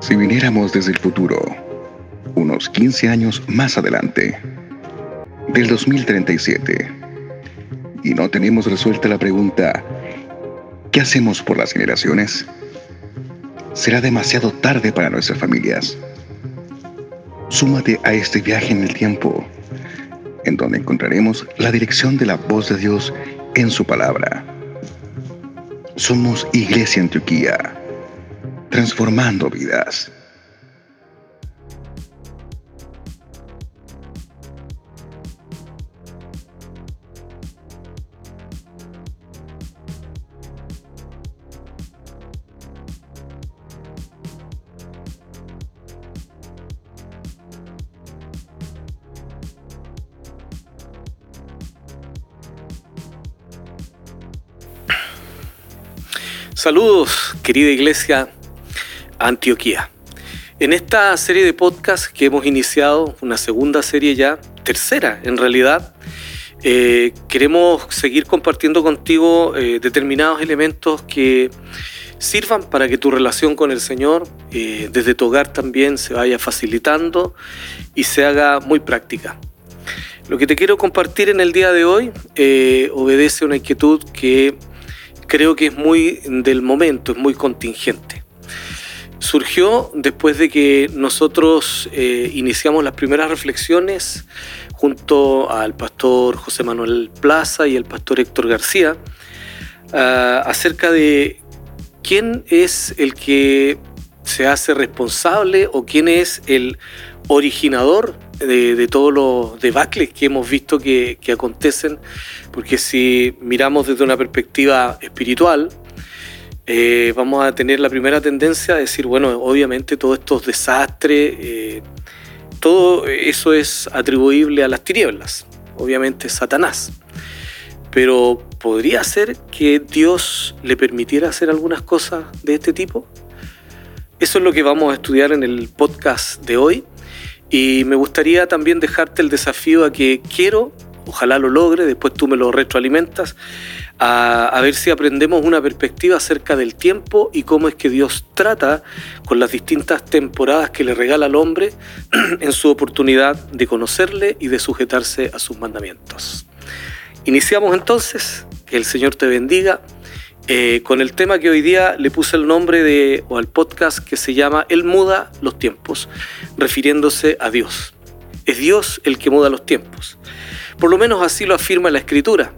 Si viniéramos desde el futuro, unos 15 años más adelante, del 2037, y no tenemos resuelta la pregunta, ¿qué hacemos por las generaciones? Será demasiado tarde para nuestras familias. Súmate a este viaje en el tiempo, en donde encontraremos la dirección de la voz de Dios en su palabra. Somos Iglesia Antioquía transformando vidas. Saludos, querida iglesia Antioquía. En esta serie de podcasts que hemos iniciado, una segunda serie ya, tercera en realidad, eh, queremos seguir compartiendo contigo eh, determinados elementos que sirvan para que tu relación con el Señor eh, desde tu hogar también se vaya facilitando y se haga muy práctica. Lo que te quiero compartir en el día de hoy obedece a una inquietud que creo que es muy del momento, es muy contingente surgió después de que nosotros eh, iniciamos las primeras reflexiones junto al pastor José Manuel Plaza y el pastor Héctor García ah, acerca de quién es el que se hace responsable o quién es el originador de, todos los debacles que hemos visto que, que acontecen, porque si miramos desde una perspectiva espiritual, eh, vamos a tener la primera tendencia a decir, bueno, obviamente todos estos desastres, eh, todo eso es atribuible a las tinieblas, obviamente Satanás. Pero ¿podría ser que Dios le permitiera hacer algunas cosas de este tipo? Eso es lo que vamos a estudiar en el podcast de hoy. Y me gustaría también dejarte el desafío a que quiero, ojalá lo logre, después tú me lo retroalimentas, a, ver si aprendemos una perspectiva acerca del tiempo y cómo es que Dios trata con las distintas temporadas que le regala al hombre en su oportunidad de conocerle y de sujetarse a sus mandamientos. Iniciamos entonces, que el Señor te bendiga, eh, con el tema que hoy día le puse el nombre de, o al podcast que se llama Él muda los tiempos, refiriéndose a Dios. Es Dios el que muda los tiempos. Por lo menos así lo afirma la Escritura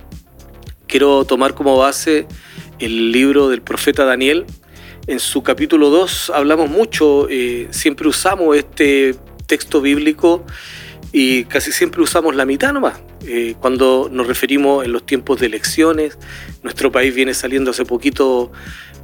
quiero tomar como base el libro del profeta Daniel. En su capítulo 2 hablamos mucho, eh, siempre usamos este texto bíblico y casi siempre usamos la mitad nomás. Eh, cuando nos referimos en los tiempos de elecciones, nuestro país viene saliendo hace poquito,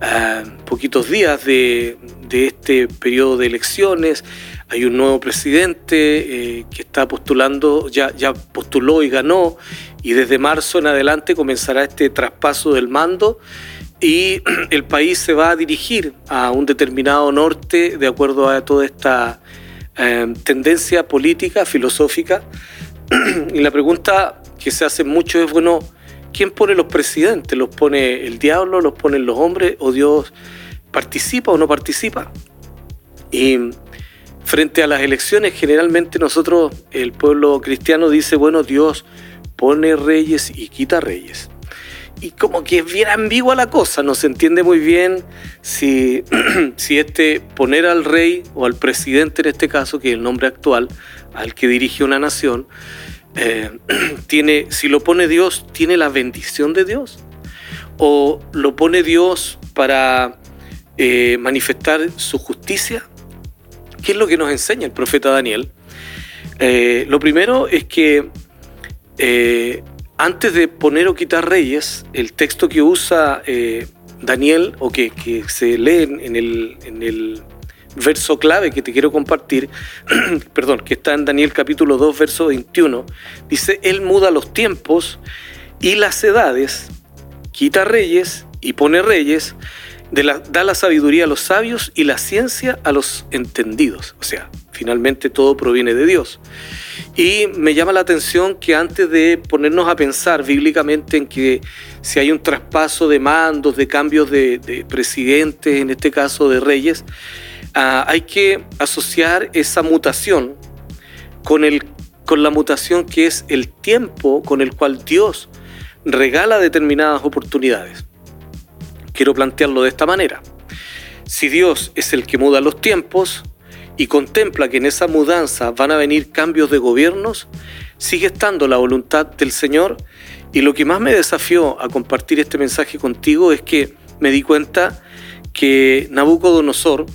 ah, poquitos días de, este periodo de elecciones. Hay un nuevo presidente eh, que está postulando, ya, ya postuló y ganó, y desde marzo en adelante comenzará este traspaso del mando y el país se va a dirigir a un determinado norte de acuerdo a toda esta eh, tendencia política, filosófica. y la pregunta que se hace mucho es, bueno, ¿quién pone los presidentes? ¿Los pone el diablo? ¿Los ponen los hombres? ¿O Dios participa o no participa? Y frente a las elecciones, generalmente nosotros, el pueblo cristiano dice, bueno, Dios pone reyes y quita reyes. Y como que es bien ambigua la cosa, no se entiende muy bien si, si este poner al rey o al presidente en este caso, que es el nombre actual, al que dirige una nación, eh, tiene, si lo pone Dios, ¿tiene la bendición de Dios? ¿O lo pone Dios para eh, manifestar su justicia? ¿Qué es lo que nos enseña el profeta Daniel? Eh, lo primero es que eh, antes de poner o quitar reyes, el texto que usa eh, Daniel, o que, se lee en el, en el verso clave que te quiero compartir, perdón, que está en Daniel capítulo 2, verso 21, dice, Él muda los tiempos y las edades, quita reyes y pone reyes, da la sabiduría a los sabios y la ciencia a los entendidos. O sea, finalmente todo proviene de Dios. Y me llama la atención que antes de ponernos a pensar bíblicamente en que si hay un traspaso de mandos, de cambios de, presidentes, en este caso de reyes, ah, hay que asociar esa mutación con, el, con la mutación que es el tiempo con el cual Dios regala determinadas oportunidades. Quiero plantearlo de esta manera. Si Dios es el que muda los tiempos y contempla que en esa mudanza van a venir cambios de gobiernos, sigue estando la voluntad del Señor. Y lo que más me desafió a compartir este mensaje contigo es que me di cuenta que Nabucodonosor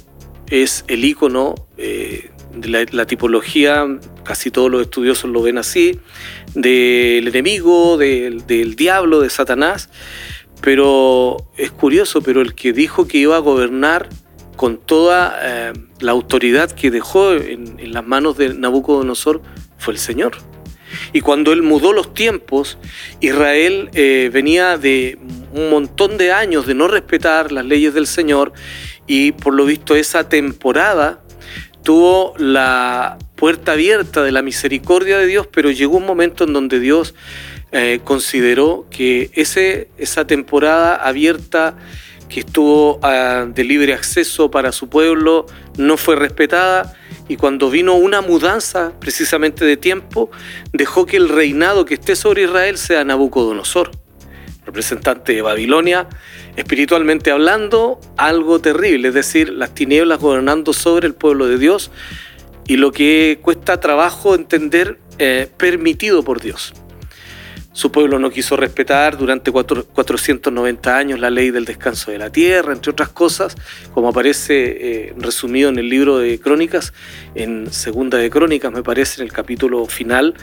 es el icono eh, de la, tipología, casi todos los estudiosos lo ven así, del enemigo, del diablo, de Satanás. Pero es curioso, pero el que dijo que iba a gobernar con toda eh, la autoridad que dejó en, las manos de Nabucodonosor fue el Señor. Y cuando él mudó los tiempos, Israel eh, venía de un montón de años de no respetar las leyes del Señor y por lo visto esa temporada tuvo la puerta abierta de la misericordia de Dios, pero llegó un momento en donde Dios eh, consideró que ese, esa temporada abierta que estuvo ah, de libre acceso para su pueblo no fue respetada y cuando vino una mudanza precisamente de tiempo, dejó que el reinado que esté sobre Israel sea Nabucodonosor, representante de Babilonia, espiritualmente hablando, algo terrible, es decir, las tinieblas gobernando sobre el pueblo de Dios y lo que cuesta trabajo entender eh, permitido por Dios. Su pueblo no quiso respetar durante 490 años la ley del descanso de la tierra, entre otras cosas, como aparece eh, resumido en el libro de Crónicas, en Segunda de Crónicas, me parece, en el capítulo final,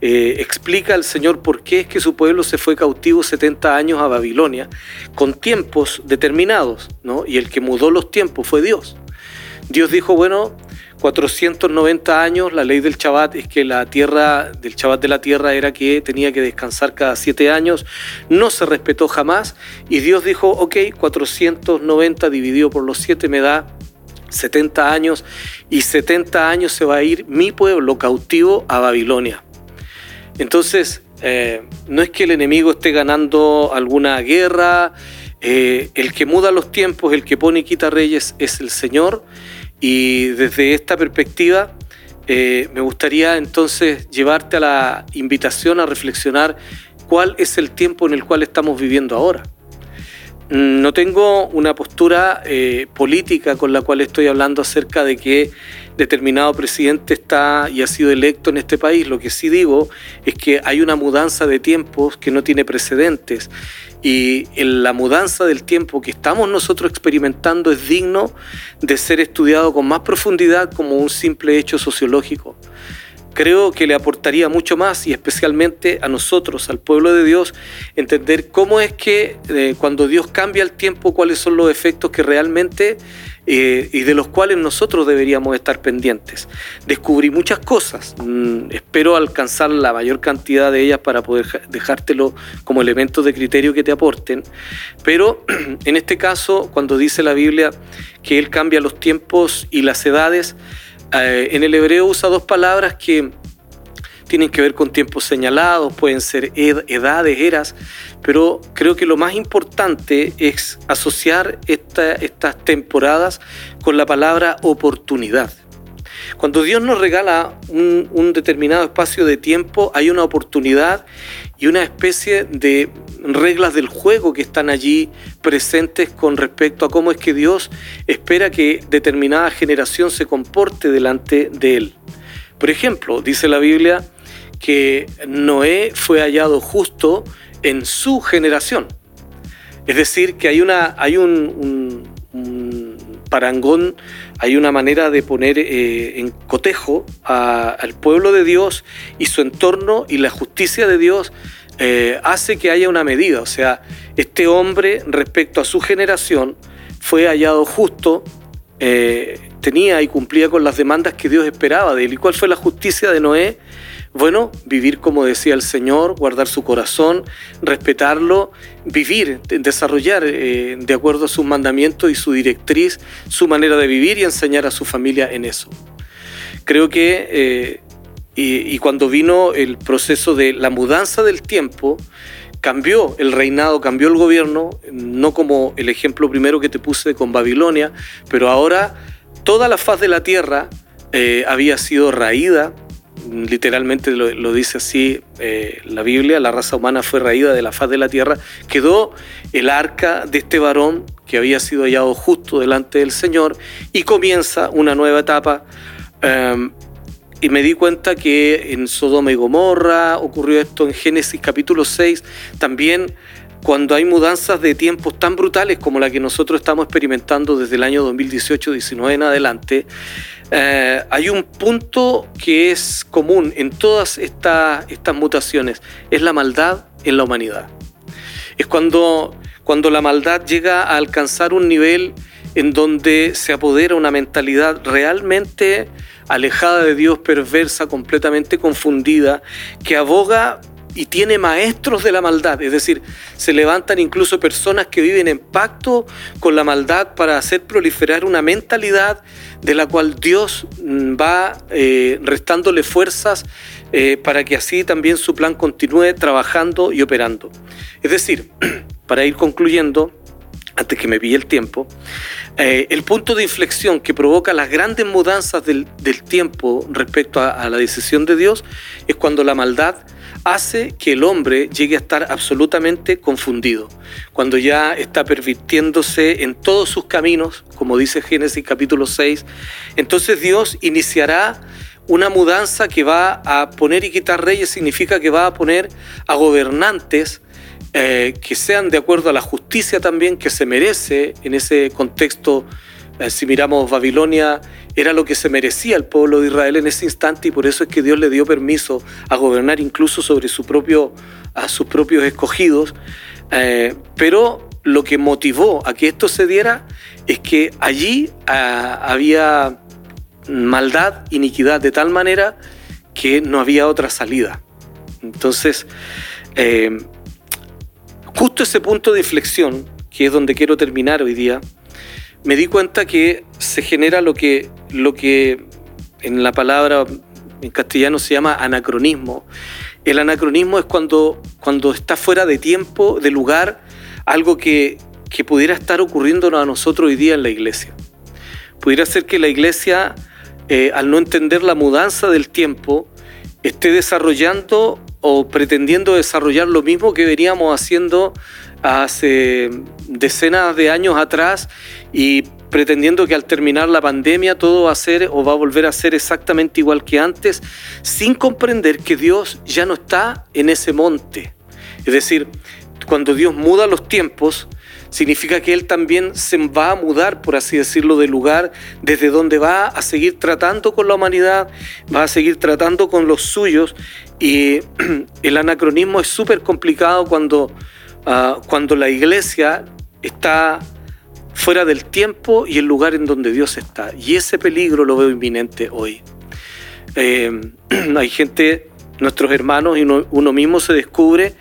eh, explica al Señor por qué es que su pueblo se fue cautivo 70 años a Babilonia, con tiempos determinados, ¿no? y el que mudó los tiempos fue Dios. Dios dijo, bueno, 490 años, la ley del Shabbat es que la tierra, del Shabbat de la tierra era que tenía que descansar cada siete años, no se respetó jamás y Dios dijo, ok, 490 dividido por los siete me da 70 años y 70 años se va a ir mi pueblo cautivo a Babilonia. Entonces, eh, no es que el enemigo esté ganando alguna guerra, eh, el que muda los tiempos, el que pone y quita reyes es el Señor y desde esta perspectiva, eh, me gustaría entonces llevarte a la invitación a reflexionar cuál es el tiempo en el cual estamos viviendo ahora. Mm, no tengo una postura eh, política con la cual estoy hablando acerca de que determinado presidente está y ha sido electo en este país. Lo que sí digo es que hay una mudanza de tiempos que no tiene precedentes y la mudanza del tiempo que estamos nosotros experimentando es digno de ser estudiado con más profundidad como un simple hecho sociológico. Creo que le aportaría mucho más y especialmente a nosotros, al pueblo de Dios, entender cómo es que eh, cuando Dios cambia el tiempo, cuáles son los efectos que realmente eh, y de los cuales nosotros deberíamos estar pendientes. Descubrí muchas cosas, mm, espero alcanzar la mayor cantidad de ellas para poder dejártelo como elementos de criterio que te aporten, pero en este caso, cuando dice la Biblia que Él cambia los tiempos y las edades, eh, en el hebreo usa dos palabras que tienen que ver con tiempos señalados, pueden ser edades, eras, pero creo que lo más importante es asociar estas temporadas con la palabra oportunidad. Cuando Dios nos regala un, un, determinado espacio de tiempo, hay una oportunidad y una especie de reglas del juego que están allí presentes con respecto a cómo es que Dios espera que determinada generación se comporte delante de Él. Por ejemplo, dice la Biblia que Noé fue hallado justo en su generación. Es decir, que hay, una, hay un, parangón, hay una manera de poner eh, en cotejo al pueblo de Dios y su entorno y la justicia de Dios eh, hace que haya una medida. O sea, este hombre respecto a su generación fue hallado justo, eh, tenía y cumplía con las demandas que Dios esperaba de él. ¿Y cuál fue la justicia de Noé? Bueno, vivir como decía el Señor, guardar su corazón, respetarlo, vivir, desarrollar eh, de acuerdo a sus mandamientos y su directriz, su manera de vivir y enseñar a su familia en eso. Creo que, y, cuando vino el proceso de la mudanza del tiempo, cambió el reinado, cambió el gobierno, no como el ejemplo primero que te puse con Babilonia, pero ahora toda la faz de la tierra eh, había sido raída, literalmente lo, dice así eh, la Biblia, la raza humana fue raída de la faz de la tierra, quedó el arca de este varón que había sido hallado justo delante del Señor y comienza una nueva etapa. Em, y me di cuenta que en Sodoma y Gomorra ocurrió esto en Génesis capítulo 6, también cuando hay mudanzas de tiempos tan brutales como la que nosotros estamos experimentando desde el año 2018-19 en adelante, eh, hay un punto que es común en todas estas mutaciones, es la maldad en la humanidad. Es cuando, cuando la maldad llega a alcanzar un nivel en donde se apodera una mentalidad realmente alejada de Dios, perversa, completamente confundida, que aboga y tiene maestros de la maldad, es decir, se levantan incluso personas que viven en pacto con la maldad para hacer proliferar una mentalidad de la cual Dios mm, va eh, restándole fuerzas eh, para que así también su plan continúe trabajando y operando. Es decir, para ir concluyendo, antes que me pille el tiempo, eh, el punto de inflexión que provoca las grandes mudanzas del, tiempo respecto a, la decisión de Dios es cuando la maldad hace que el hombre llegue a estar absolutamente confundido, cuando ya está pervirtiéndose en todos sus caminos, como dice Génesis capítulo 6, entonces Dios iniciará una mudanza que va a poner y quitar reyes, significa que va a poner a gobernantes eh, que sean de acuerdo a la justicia también que se merece en ese contexto. Eh, si miramos Babilonia, era lo que se merecía el pueblo de Israel en ese instante y por eso es que Dios le dio permiso a gobernar incluso sobre su propio, a sus propios escogidos. Eh, pero lo que motivó a que esto se diera es que allí ah, había maldad, iniquidad, de tal manera que no había otra salida. Entonces, Justo ese punto de inflexión, que es donde quiero terminar hoy día, me di cuenta que se genera lo que, lo que en la palabra en castellano se llama anacronismo. El anacronismo es cuando, cuando está fuera de tiempo, de lugar, algo que, que pudiera estar ocurriendo a nosotros hoy día en la iglesia. Pudiera ser que la iglesia, eh, al no entender la mudanza del tiempo, esté desarrollando o pretendiendo desarrollar lo mismo que veníamos haciendo hace decenas de años atrás y pretendiendo que al terminar la pandemia todo va a ser o va a volver a ser exactamente igual que antes, sin comprender que Dios ya no está en ese monte. Es decir, cuando Dios muda los tiempos, significa que Él también se va a mudar, por así decirlo, de lugar desde donde va a seguir tratando con la humanidad, va a seguir tratando con los suyos. Y el anacronismo es súper complicado cuando, ah, cuando la iglesia está fuera del tiempo y el lugar en donde Dios está. Y ese peligro lo veo inminente hoy. Eh, hay gente, nuestros hermanos y uno mismo se descubre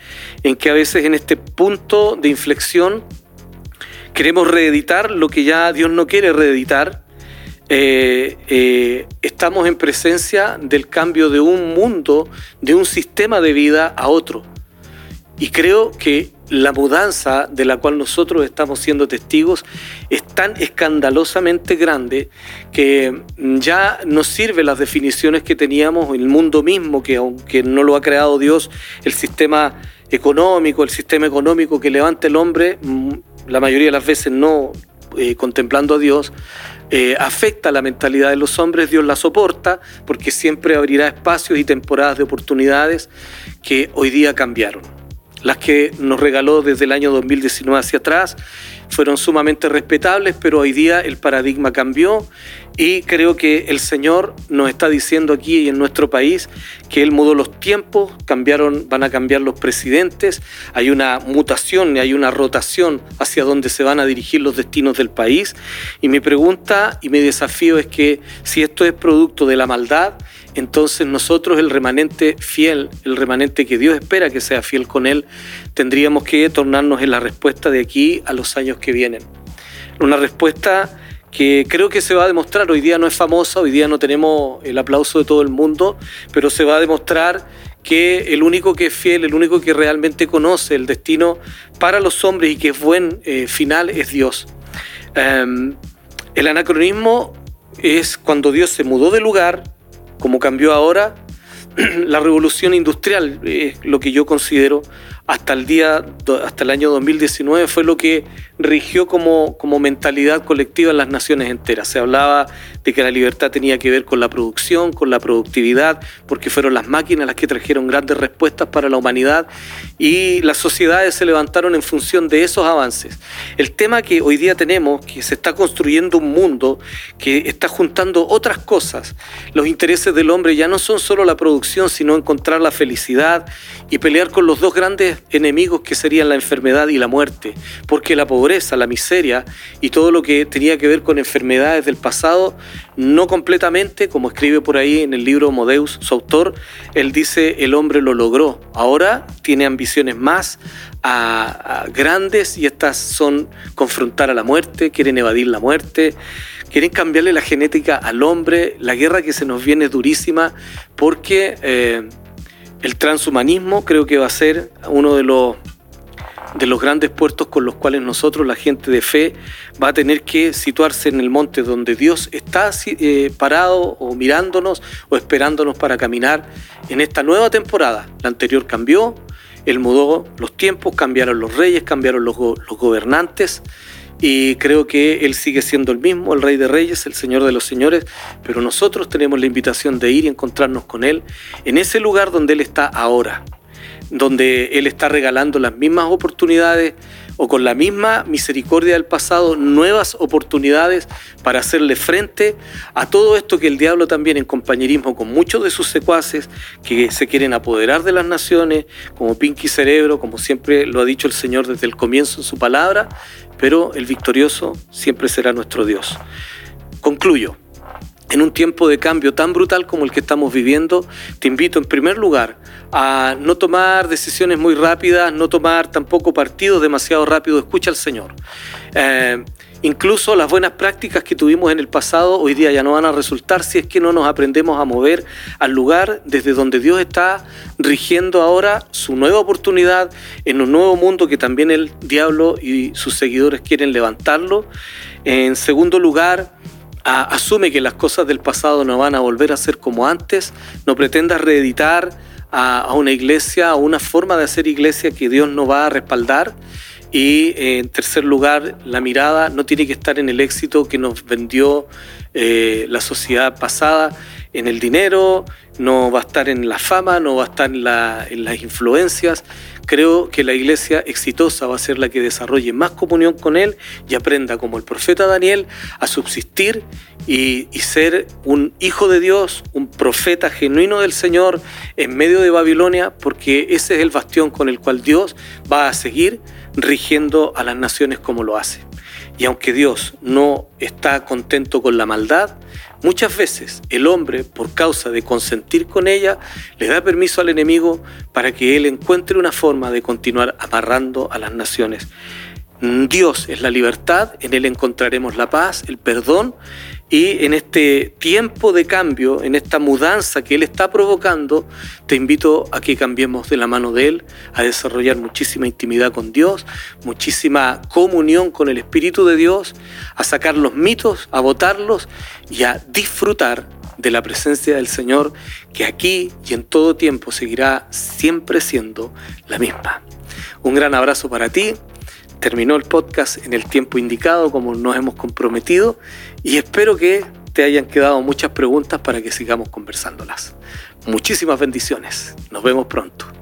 en que a veces en este punto de inflexión queremos reeditar lo que ya Dios no quiere reeditar. Eh, eh, estamos en presencia del cambio de un mundo, de un sistema de vida a otro. Y creo que la mudanza de la cual nosotros estamos siendo testigos es tan escandalosamente grande que ya no sirve las definiciones que teníamos en el mundo mismo, que aunque no lo ha creado Dios, el sistema económico, el sistema económico que levanta el hombre, mm, la mayoría de las veces no eh, contemplando a Dios, eh, afecta la mentalidad de los hombres, Dios la soporta, porque siempre abrirá espacios y temporadas de oportunidades que hoy día cambiaron. Las que nos regaló desde el año 2019 hacia atrás fueron sumamente respetables, pero hoy día el paradigma cambió y creo que el Señor nos está diciendo aquí y en nuestro país que Él mudó los tiempos, cambiaron, van a cambiar los presidentes, hay una mutación, y hay una rotación hacia donde se van a dirigir los destinos del país. Y mi pregunta y mi desafío es que si esto es producto de la maldad, entonces nosotros, el remanente fiel, el remanente que Dios espera que sea fiel con Él, tendríamos que tornarnos en la respuesta de aquí a los años que vienen. Una respuesta que creo que se va a demostrar, hoy día no es famosa, hoy día no tenemos el aplauso de todo el mundo, pero se va a demostrar que el único que es fiel, el único que realmente conoce el destino para los hombres y que es buen eh, final es Dios. Em, el anacronismo es cuando Dios se mudó de lugar, como cambió ahora, la revolución industrial, es lo que yo considero hasta el día, hasta el año 2019 fue lo que rigió como, como mentalidad colectiva en las naciones enteras. Se hablaba de que la libertad tenía que ver con la producción, con la productividad, porque fueron las máquinas las que trajeron grandes respuestas para la humanidad y las sociedades se levantaron en función de esos avances. El tema que hoy día tenemos, que se está construyendo un mundo que está juntando otras cosas. Los intereses del hombre ya no son solo la producción, sino encontrar la felicidad y pelear con los dos grandes enemigos que serían la enfermedad y la muerte, porque la pobreza, la miseria y todo lo que tenía que ver con enfermedades del pasado, no completamente, como escribe por ahí en el libro Modeus, su autor, él dice, el hombre lo logró, ahora tiene ambiciones más grandes y estas son confrontar a la muerte, quieren evadir la muerte, quieren cambiarle la genética al hombre, la guerra que se nos viene durísima porque... Eh, el transhumanismo creo que va a ser uno de los, de los grandes puertos con los cuales nosotros, la gente de fe, va a tener que situarse en el monte donde Dios está eh, parado o mirándonos o esperándonos para caminar en esta nueva temporada. La anterior cambió, Él mudó los tiempos, cambiaron los reyes, cambiaron los, los gobernantes y creo que Él sigue siendo el mismo, el Rey de Reyes, el Señor de los Señores, pero nosotros tenemos la invitación de ir y encontrarnos con Él en ese lugar donde Él está ahora, donde Él está regalando las mismas oportunidades o con la misma misericordia del pasado nuevas oportunidades para hacerle frente a todo esto que el diablo también en compañerismo con muchos de sus secuaces que se quieren apoderar de las naciones, como Pinky Cerebro, como siempre lo ha dicho el Señor desde el comienzo en su palabra, pero el victorioso siempre será nuestro Dios. Concluyo. En un tiempo de cambio tan brutal como el que estamos viviendo, te invito en primer lugar a no tomar decisiones muy rápidas, no tomar tampoco partidos demasiado rápido, escucha al Señor. Eh, incluso las buenas prácticas que tuvimos en el pasado hoy día ya no van a resultar si es que no nos aprendemos a mover al lugar desde donde Dios está rigiendo ahora su nueva oportunidad en un nuevo mundo que también el diablo y sus seguidores quieren levantarlo. En segundo lugar, asume que las cosas del pasado no van a volver a ser como antes, no pretendas reeditar a, una iglesia, a una forma de hacer iglesia que Dios no va a respaldar. Y eh, en tercer lugar, la mirada no tiene que estar en el éxito que nos vendió eh, la sociedad pasada, en el dinero, no va a estar en la fama, no va a estar en las influencias, Creo que la iglesia exitosa va a ser la que desarrolle más comunión con Él y aprenda, como el profeta Daniel, a subsistir y, ser un hijo de Dios, un profeta genuino del Señor en medio de Babilonia, porque ese es el bastión con el cual Dios va a seguir rigiendo a las naciones como lo hace. Y aunque Dios no está contento con la maldad, muchas veces el hombre, por causa de consentir con ella, le da permiso al enemigo para que él encuentre una forma de continuar amarrando a las naciones. Dios es la libertad, en Él encontraremos la paz, el perdón y en este tiempo de cambio, en esta mudanza que Él está provocando, te invito a que cambiemos de la mano de Él, a desarrollar muchísima intimidad con Dios, muchísima comunión con el Espíritu de Dios, a sacar los mitos, a votarlos y a disfrutar de la presencia del Señor que aquí y en todo tiempo seguirá siempre siendo la misma. Un gran abrazo para ti terminó el podcast en el tiempo indicado como nos hemos comprometido y espero que te hayan quedado muchas preguntas para que sigamos conversándolas. Muchísimas bendiciones. Nos vemos pronto.